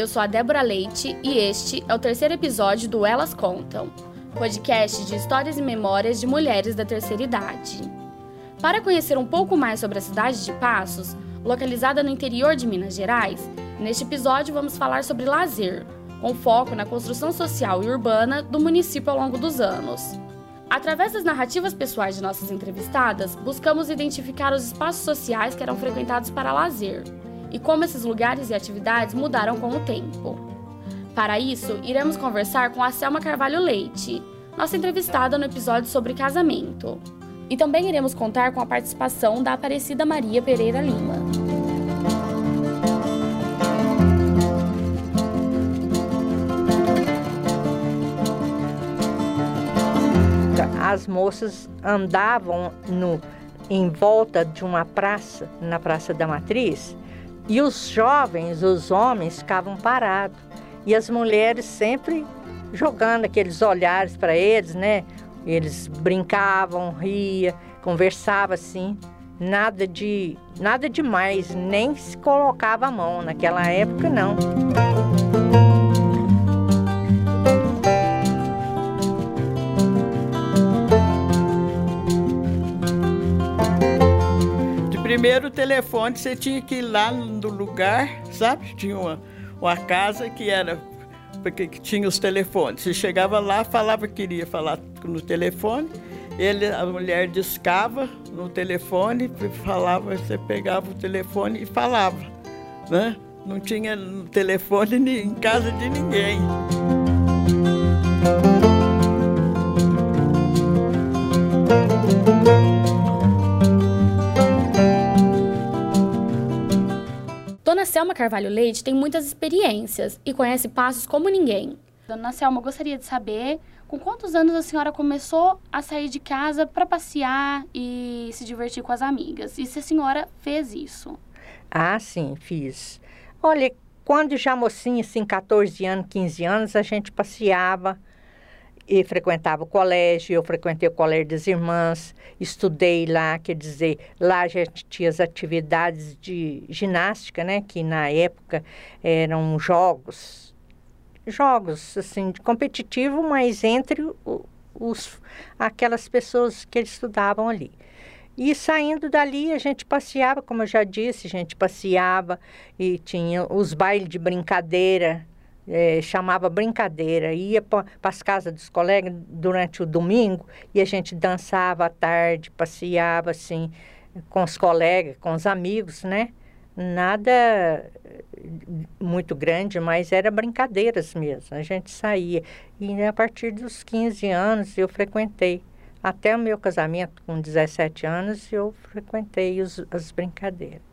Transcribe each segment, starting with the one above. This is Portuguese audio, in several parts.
Eu sou a Débora Leite e este é o terceiro episódio do Elas Contam, podcast de histórias e memórias de mulheres da terceira idade. Para conhecer um pouco mais sobre a cidade de Passos, localizada no interior de Minas Gerais, neste episódio vamos falar sobre lazer, com foco na construção social e urbana do município ao longo dos anos. Através das narrativas pessoais de nossas entrevistadas, buscamos identificar os espaços sociais que eram frequentados para lazer e como esses lugares e atividades mudaram com o tempo. Para isso, iremos conversar com a Selma Carvalho Leite, nossa entrevistada no episódio sobre casamento. E também iremos contar com a participação da Aparecida Maria Pereira Lima. As moças andavam no, em volta de uma praça, na Praça da Matriz, e os jovens, os homens, ficavam parados. E as mulheres sempre jogando aqueles olhares para eles, né? Eles brincavam, ria, conversavam assim. Nada de nada demais, nem se colocava a mão naquela época não. Primeiro telefone você tinha que ir lá no lugar, sabe? Tinha uma, uma casa que era porque tinha os telefones. Você chegava lá, falava que queria falar no telefone, ele, a mulher discava no telefone, falava, você pegava o telefone e falava, né? Não tinha telefone em casa de ninguém. Selma Carvalho Leite tem muitas experiências e conhece passos como ninguém. Dona Selma, gostaria de saber com quantos anos a senhora começou a sair de casa para passear e se divertir com as amigas? E se a senhora fez isso? Ah, sim, fiz. Olha, quando já mocinha, assim, 14 anos, 15 anos, a gente passeava e frequentava o colégio, eu frequentei o colégio das irmãs, estudei lá, quer dizer, lá gente tinha as atividades de ginástica, né, que na época eram jogos, jogos, assim, competitivo, mas entre os, aquelas pessoas que estudavam ali. E saindo dali, a gente passeava, como eu já disse, a gente passeava e tinha os bailes de brincadeira, é, chamava brincadeira, ia para as casas dos colegas durante o domingo e a gente dançava à tarde, passeava assim com os colegas, com os amigos, né? Nada eh, muito grande, mas era brincadeiras mesmo. A gente saía. E a partir dos 15 anos eu frequentei. Até o meu casamento, com 17 anos, eu frequentei os, as brincadeiras.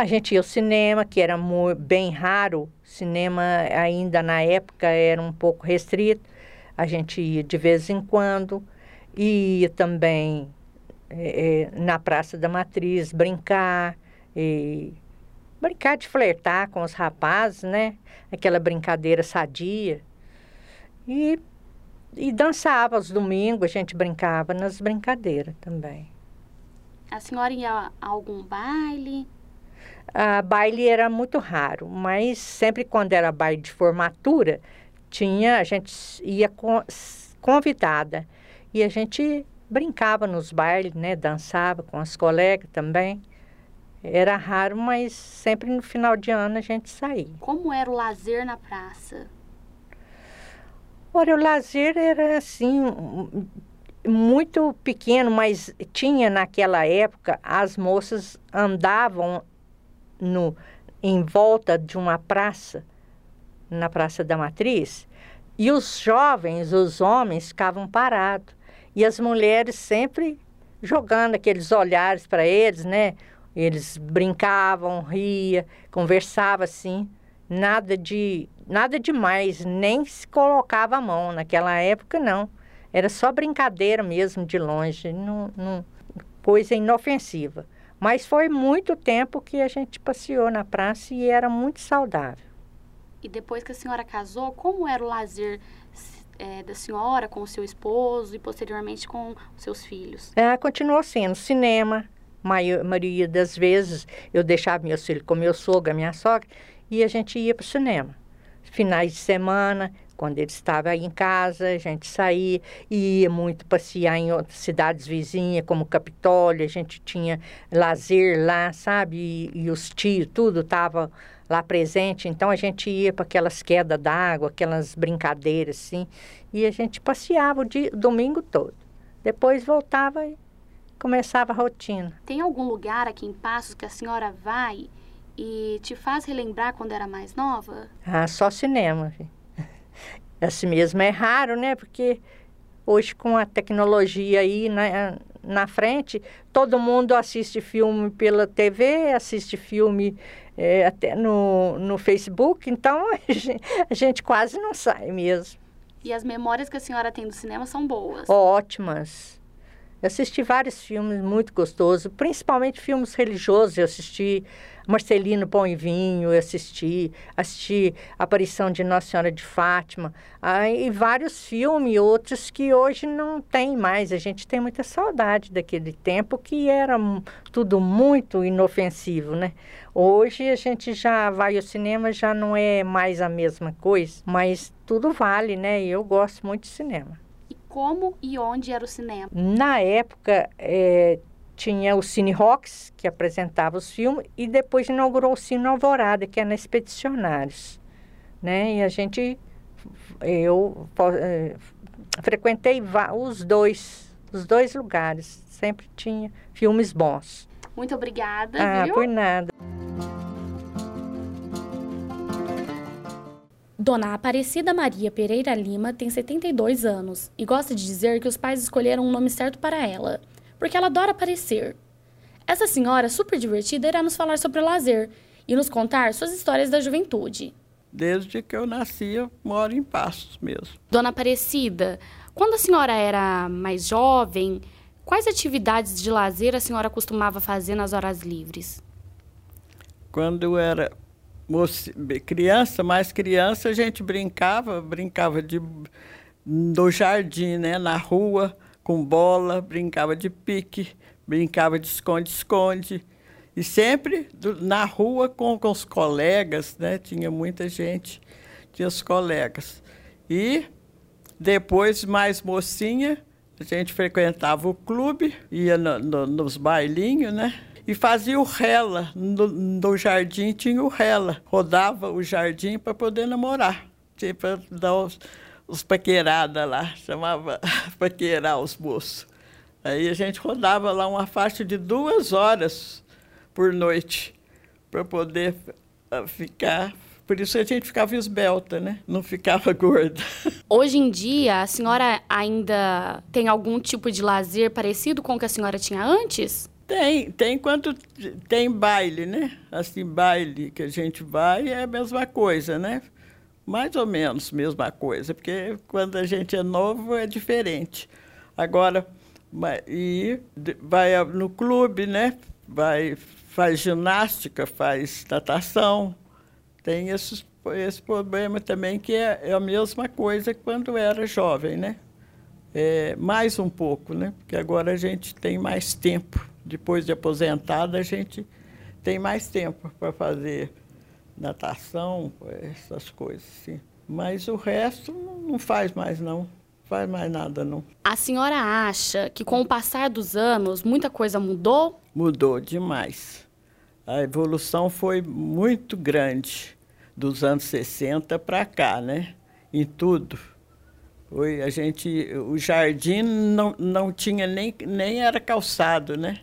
A gente ia ao cinema, que era bem raro, cinema ainda na época era um pouco restrito, a gente ia de vez em quando, ia também é, na Praça da Matriz brincar, e brincar de flertar com os rapazes, né? Aquela brincadeira sadia. E, e dançava aos domingos, a gente brincava nas brincadeiras também. A senhora ia a algum baile? A baile era muito raro, mas sempre quando era baile de formatura, tinha, a gente ia convidada e a gente brincava nos bailes, né, dançava com as colegas também. Era raro, mas sempre no final de ano a gente saía. Como era o lazer na praça? Olha, o lazer era assim muito pequeno, mas tinha naquela época as moças andavam no, em volta de uma praça, na Praça da Matriz, e os jovens, os homens, ficavam parados. E as mulheres sempre jogando aqueles olhares para eles, né? Eles brincavam, ria, conversavam assim, nada de nada demais, nem se colocava a mão naquela época não. Era só brincadeira mesmo de longe, não, não coisa inofensiva. Mas foi muito tempo que a gente passeou na praça e era muito saudável. E depois que a senhora casou, como era o lazer é, da senhora com o seu esposo e posteriormente com os seus filhos? É, continuou sendo cinema, Maio, maioria das vezes eu deixava meus filhos com meu sogro, a minha sogra, e a gente ia para o cinema. Finais de semana, quando ele estava aí em casa, a gente saía e ia muito passear em outras cidades vizinhas, como Capitólio, a gente tinha lazer lá, sabe? E, e os tios, tudo estava lá presente, então a gente ia para aquelas quedas d'água, aquelas brincadeiras assim, e a gente passeava o, dia, o domingo todo. Depois voltava e começava a rotina. Tem algum lugar aqui em Passos que a senhora vai e te faz relembrar quando era mais nova? Ah, só cinema. Filho assim mesmo é raro, né? Porque hoje com a tecnologia aí na, na frente, todo mundo assiste filme pela TV, assiste filme é, até no, no Facebook, então a gente, a gente quase não sai mesmo. E as memórias que a senhora tem do cinema são boas? Ótimas. Eu assisti vários filmes muito gostosos, principalmente filmes religiosos. Eu assisti Marcelino Pão e Vinho, eu assisti, assisti a aparição de Nossa Senhora de Fátima, ah, e vários filmes, outros que hoje não tem mais. A gente tem muita saudade daquele tempo que era tudo muito inofensivo, né? Hoje a gente já vai ao cinema, já não é mais a mesma coisa, mas tudo vale, né? E eu gosto muito de cinema. Como e onde era o cinema? Na época, é, tinha o Cine Rocks, que apresentava os filmes, e depois inaugurou o Cine Alvorada, que é na Expedicionários. Né? E a gente, eu é, frequentei os dois, os dois lugares, sempre tinha filmes bons. Muito obrigada, ah, viu? por nada. Dona Aparecida Maria Pereira Lima tem 72 anos e gosta de dizer que os pais escolheram um nome certo para ela porque ela adora aparecer. Essa senhora super divertida irá nos falar sobre o lazer e nos contar suas histórias da juventude. Desde que eu nasci, eu moro em Passos mesmo. Dona Aparecida, quando a senhora era mais jovem, quais atividades de lazer a senhora costumava fazer nas horas livres? Quando eu era moça, criança, mais criança, a gente brincava, brincava de, no jardim, né, na rua com bola, brincava de pique, brincava de esconde-esconde. E sempre do, na rua com, com os colegas, né? Tinha muita gente, tinha os colegas. E depois, mais mocinha, a gente frequentava o clube, ia no, no, nos bailinhos, né? E fazia o rela. No, no jardim tinha o rela. Rodava o jardim para poder namorar. Tipo, dar os, os paqueradas lá, chamava paquerar os moços. Aí a gente rodava lá uma faixa de duas horas por noite para poder ah, ficar. Por isso a gente ficava esbelta, né? Não ficava gorda. Hoje em dia, a senhora ainda tem algum tipo de lazer parecido com o que a senhora tinha antes? Tem, tem quando tem baile, né? Assim, baile que a gente vai é a mesma coisa, né? mais ou menos mesma coisa, porque quando a gente é novo é diferente. Agora, e vai no clube, né? Vai, faz ginástica, faz natação. Tem esses, esse problema também, que é, é a mesma coisa que quando era jovem, né? É, mais um pouco, né? Porque agora a gente tem mais tempo. Depois de aposentada, a gente tem mais tempo para fazer natação, essas coisas, sim. Mas o resto não faz mais, não. Faz mais nada, não. A senhora acha que com o passar dos anos muita coisa mudou? Mudou demais. A evolução foi muito grande dos anos 60 para cá, né? Em tudo. Foi, a gente, o jardim não, não tinha nem, nem era calçado, né?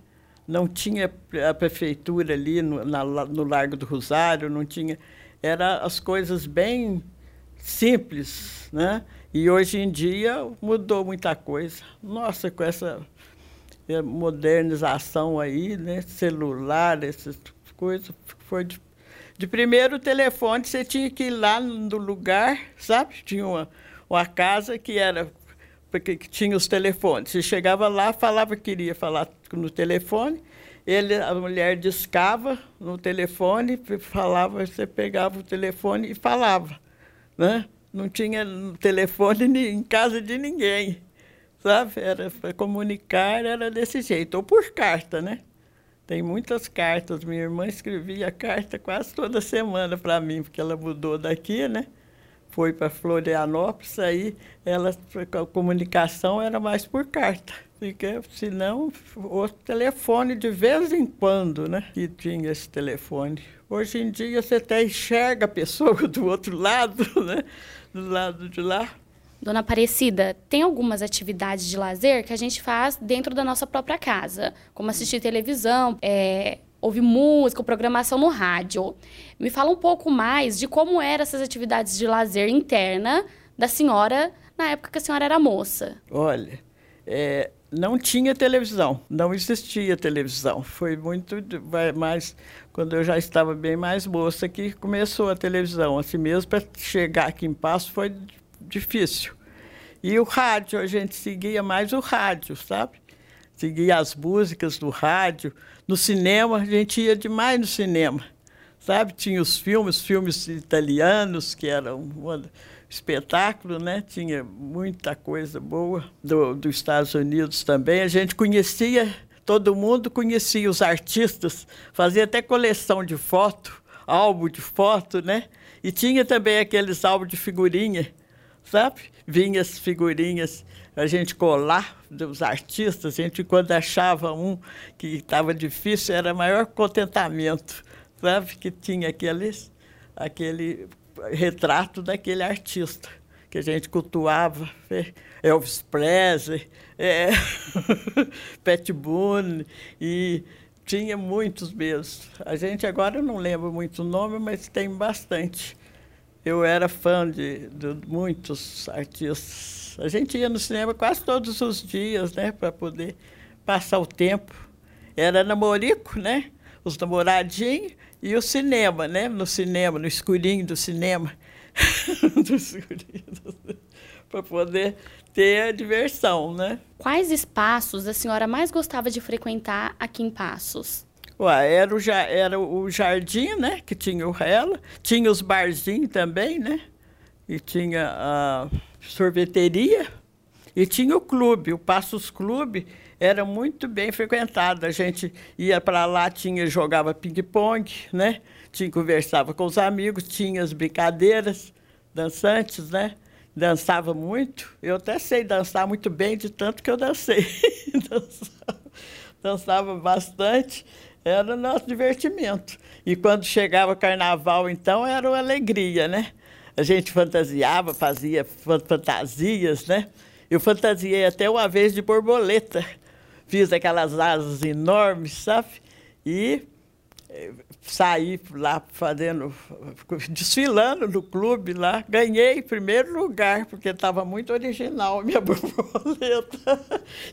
Não tinha a prefeitura ali no, na, no Largo do Rosário, não tinha. Era as coisas bem simples, né? E hoje em dia mudou muita coisa. Nossa, com essa eh, modernização aí, né? Celular, essas coisas, foi de, de primeiro telefone, você tinha que ir lá no lugar, sabe? Tinha uma, uma casa que era porque tinha os telefones. Você chegava lá, falava que queria falar no telefone, ele, a mulher discava no telefone, falava, você pegava o telefone e falava, né? Não tinha telefone em casa de ninguém, sabe? Era para comunicar, era desse jeito, ou por carta, né? Tem muitas cartas. Minha irmã escrevia carta quase toda semana para mim, porque ela mudou daqui, né? Foi para Florianópolis, aí ela, a comunicação era mais por carta. Porque, senão, o telefone de vez em quando, né? Que tinha esse telefone. Hoje em dia você até enxerga a pessoa do outro lado, né? Do lado de lá. Dona Aparecida, tem algumas atividades de lazer que a gente faz dentro da nossa própria casa, como assistir televisão, é, ouvir música, programação no rádio. Me fala um pouco mais de como eram essas atividades de lazer interna da senhora na época que a senhora era moça. Olha, é, não tinha televisão, não existia televisão. Foi muito mais quando eu já estava bem mais moça que começou a televisão. Assim mesmo, para chegar aqui em Passo foi difícil. E o rádio, a gente seguia mais o rádio, sabe? Seguia as músicas do rádio. No cinema, a gente ia demais no cinema, sabe? Tinha os filmes, filmes italianos, que eram um espetáculo, né? Tinha muita coisa boa do, dos Estados Unidos também. A gente conhecia, todo mundo conhecia os artistas, fazia até coleção de foto, álbum de foto, né? E tinha também aqueles álbuns de figurinha sabe? Vinha as figurinhas a gente colar dos artistas, a gente quando achava um que estava difícil, era maior contentamento, sabe? Que tinha aqueles, aquele retrato daquele artista que a gente cultuava, Elvis Presley, é, Pat Boone, e tinha muitos mesmo. A gente agora não lembra muito o nome, mas tem bastante eu era fã de, de muitos artistas. A gente ia no cinema quase todos os dias, né, para poder passar o tempo. Era namorico, né? Os namoradinhos e o cinema, né? No cinema, no escurinho do cinema. do escurinho para poder ter a diversão, né? Quais espaços a senhora mais gostava de frequentar aqui em Passos? Era, o, era o jardim, né? Que tinha o rela. Tinha os barzinhos também, né? E tinha a sorveteria. E tinha o clube, o Passos Clube era muito bem frequentado. A gente ia para lá, tinha jogava ping-pong, né? Tinha conversava com os amigos, tinha as brincadeiras dançantes, né? Dançava muito. Eu até sei dançar muito bem de tanto que eu dancei. dançava, dançava bastante era o nosso divertimento. E quando chegava o carnaval, então, era uma alegria, né? A gente fantasiava, fazia fantasias, né? Eu fantasiei até uma vez de borboleta. Fiz aquelas asas enormes, sabe? E saí lá fazendo, desfilando no clube lá, ganhei primeiro lugar, porque estava muito original a minha borboleta.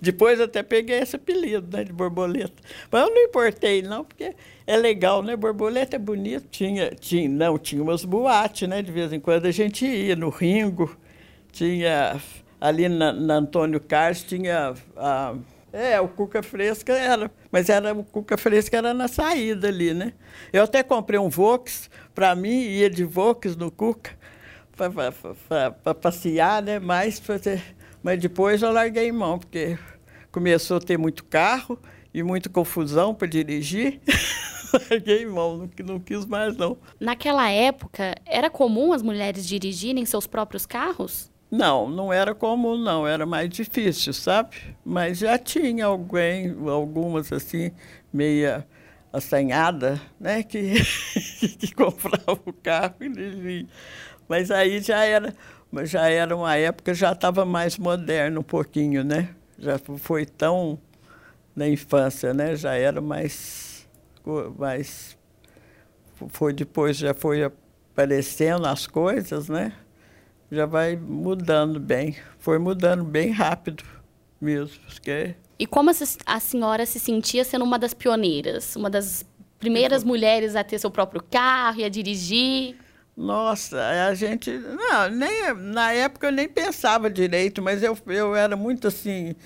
Depois até peguei esse apelido né, de borboleta. Mas eu não importei, não, porque é legal, né? Borboleta é bonito. Tinha, tinha, não, tinha umas boates, né? De vez em quando a gente ia no Ringo, tinha ali na, na Antônio Carlos, tinha a é, o cuca fresca era, mas era o cuca fresca era na saída ali, né? Eu até comprei um Vox para mim, ia de Vox no cuca para passear, né? Mas, mas depois eu larguei mão, porque começou a ter muito carro e muita confusão para dirigir. larguei mão, não, não quis mais não. Naquela época, era comum as mulheres dirigirem seus próprios carros? Não, não era comum, não, era mais difícil, sabe? Mas já tinha alguém, algumas assim, meia assanhada, né, que, que comprava o carro e dirigia. Mas aí já era, já era uma época, já estava mais moderno um pouquinho, né? Já foi tão na infância, né? Já era mais, mais foi depois já foi aparecendo as coisas, né? Já vai mudando bem. Foi mudando bem rápido mesmo. Porque... E como a senhora se sentia sendo uma das pioneiras, uma das primeiras mulheres a ter seu próprio carro e a dirigir? Nossa, a gente. Não, nem, na época eu nem pensava direito, mas eu, eu era muito assim,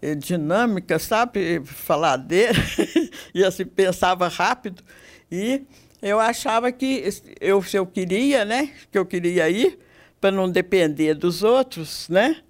eh, dinâmica, sabe? Faladeira, e assim, pensava rápido. E eu achava que eu, se eu queria, né? Que eu queria ir, para não depender dos outros, né?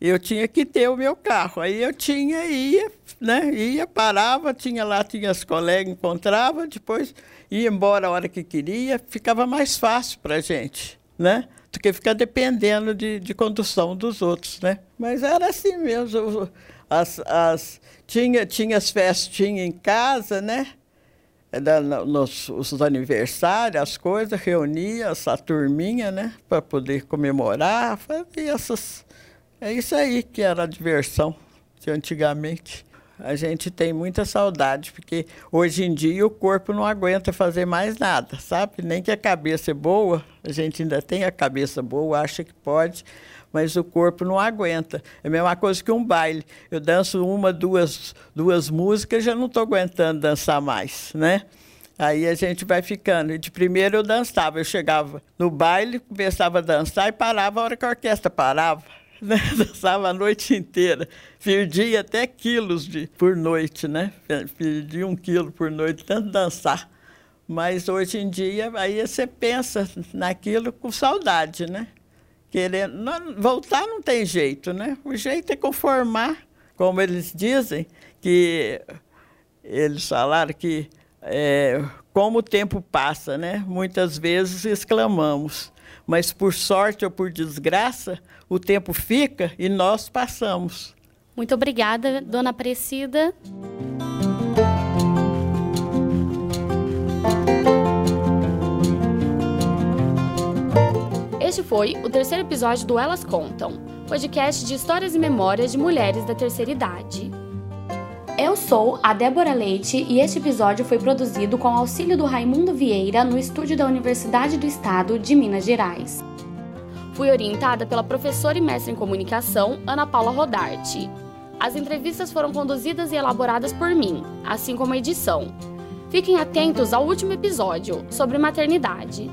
eu tinha que ter o meu carro. Aí eu tinha, ia, né? Ia, parava, tinha lá, tinha as colegas, encontrava, depois ia embora a hora que queria, ficava mais fácil para a gente, né? Do que ficar dependendo de, de condução dos outros, né? Mas era assim mesmo. As, as, tinha, tinha as festinhas em casa, né? Da, nos os aniversários, as coisas, reunia essa turminha, né? Para poder comemorar, fazia essas é isso aí que era a diversão de antigamente. A gente tem muita saudade, porque hoje em dia o corpo não aguenta fazer mais nada, sabe? Nem que a cabeça é boa, a gente ainda tem a cabeça boa, acha que pode, mas o corpo não aguenta. É a mesma coisa que um baile. Eu danço uma, duas, duas músicas, já não estou aguentando dançar mais, né? Aí a gente vai ficando. E de primeiro eu dançava, eu chegava no baile, começava a dançar e parava a hora que a orquestra parava né? Dançava a noite inteira. Perdia até quilos de, por noite, né? Perdia um quilo por noite, tanto dançar. Mas hoje em dia, aí você pensa naquilo com saudade, né? Querendo, não, voltar não tem jeito, né? O jeito é conformar, como eles dizem, que eles falaram que é, como o tempo passa, né? Muitas vezes exclamamos, mas por sorte ou por desgraça, o tempo fica e nós passamos. Muito obrigada, dona Aparecida. Este foi o terceiro episódio do Elas Contam, podcast de histórias e memórias de mulheres da terceira idade. Eu sou a Débora Leite e este episódio foi produzido com auxílio do Raimundo Vieira no estúdio da Universidade do Estado de Minas Gerais. Fui orientada pela professora e mestre em comunicação Ana Paula Rodarte. As entrevistas foram conduzidas e elaboradas por mim, assim como a edição. Fiquem atentos ao último episódio sobre maternidade.